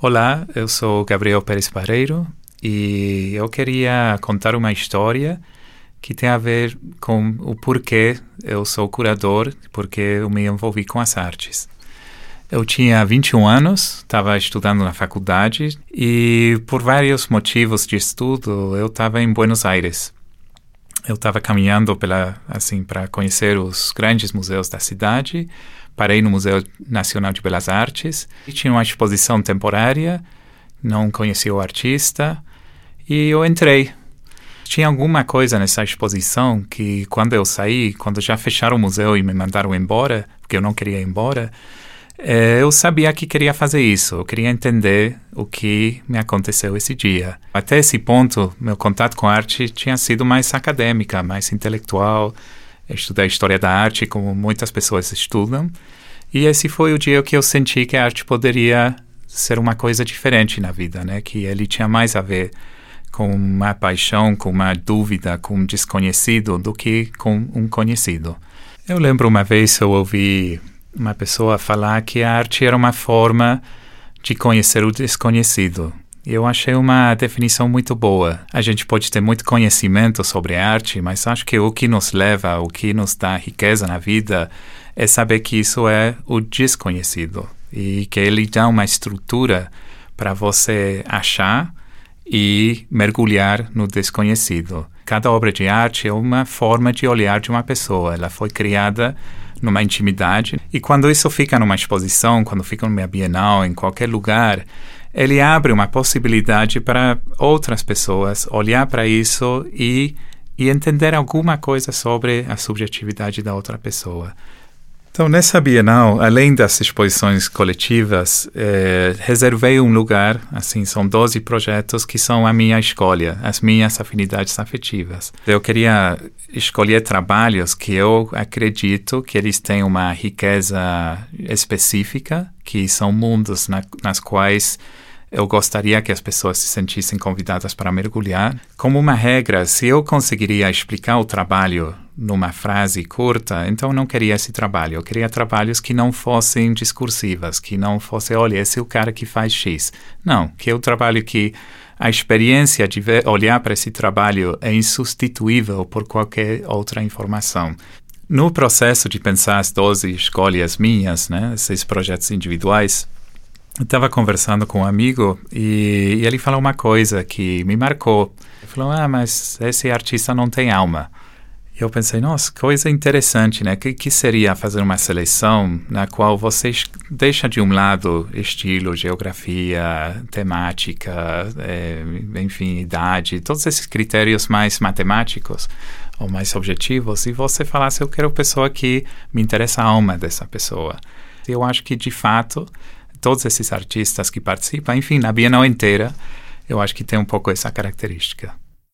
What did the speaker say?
Olá, eu sou Gabriel Pérez Pareiro e eu queria contar uma história que tem a ver com o porquê eu sou curador, porque eu me envolvi com as artes. Eu tinha 21 anos, estava estudando na faculdade e por vários motivos de estudo eu estava em Buenos Aires. Eu estava caminhando pela assim para conhecer os grandes museus da cidade. Parei no Museu Nacional de Belas Artes. E tinha uma exposição temporária, não conhecia o artista. E eu entrei. Tinha alguma coisa nessa exposição que quando eu saí, quando já fecharam o museu e me mandaram embora, porque eu não queria ir embora, eu sabia que queria fazer isso. Eu queria entender o que me aconteceu esse dia. Até esse ponto, meu contato com a arte tinha sido mais acadêmica, mais intelectual, estudei história da arte, como muitas pessoas estudam. E esse foi o dia que eu senti que a arte poderia ser uma coisa diferente na vida, né? Que ele tinha mais a ver com uma paixão, com uma dúvida, com um desconhecido do que com um conhecido. Eu lembro uma vez eu ouvi uma pessoa falar que a arte era uma forma de conhecer o desconhecido. Eu achei uma definição muito boa. A gente pode ter muito conhecimento sobre arte, mas acho que o que nos leva, o que nos dá riqueza na vida, é saber que isso é o desconhecido e que ele dá uma estrutura para você achar e mergulhar no desconhecido. Cada obra de arte é uma forma de olhar de uma pessoa. Ela foi criada numa intimidade e quando isso fica numa exposição, quando fica numa bienal, em qualquer lugar, ele abre uma possibilidade para outras pessoas olhar para isso e, e entender alguma coisa sobre a subjetividade da outra pessoa. Então, nessa Bienal, além das exposições coletivas, eh, reservei um lugar, assim, são 12 projetos que são a minha escolha, as minhas afinidades afetivas. Eu queria escolher trabalhos que eu acredito que eles têm uma riqueza específica, que são mundos na, nas quais eu gostaria que as pessoas se sentissem convidadas para mergulhar. Como uma regra, se eu conseguiria explicar o trabalho numa frase curta, então eu não queria esse trabalho. Eu queria trabalhos que não fossem discursivas, que não fosse, olha, esse é o cara que faz X. Não, que é o trabalho que a experiência de ver, olhar para esse trabalho é insubstituível por qualquer outra informação. No processo de pensar as 12 escolhas minhas, né, esses projetos individuais, estava conversando com um amigo e, e, ele falou uma coisa que me marcou. Ele falou: Ah, mas esse artista não tem alma. Eu pensei: Nossa, coisa interessante, né? Que, que seria fazer uma seleção na qual você deixa de um lado estilo, geografia, temática, é, enfim, idade, todos esses critérios mais matemáticos ou mais objetivos e você falasse: Eu quero pessoa que me interessa a alma dessa pessoa. Eu acho que de fato todos esses artistas que participam, enfim, na Bienal inteira, eu acho que tem um pouco essa característica.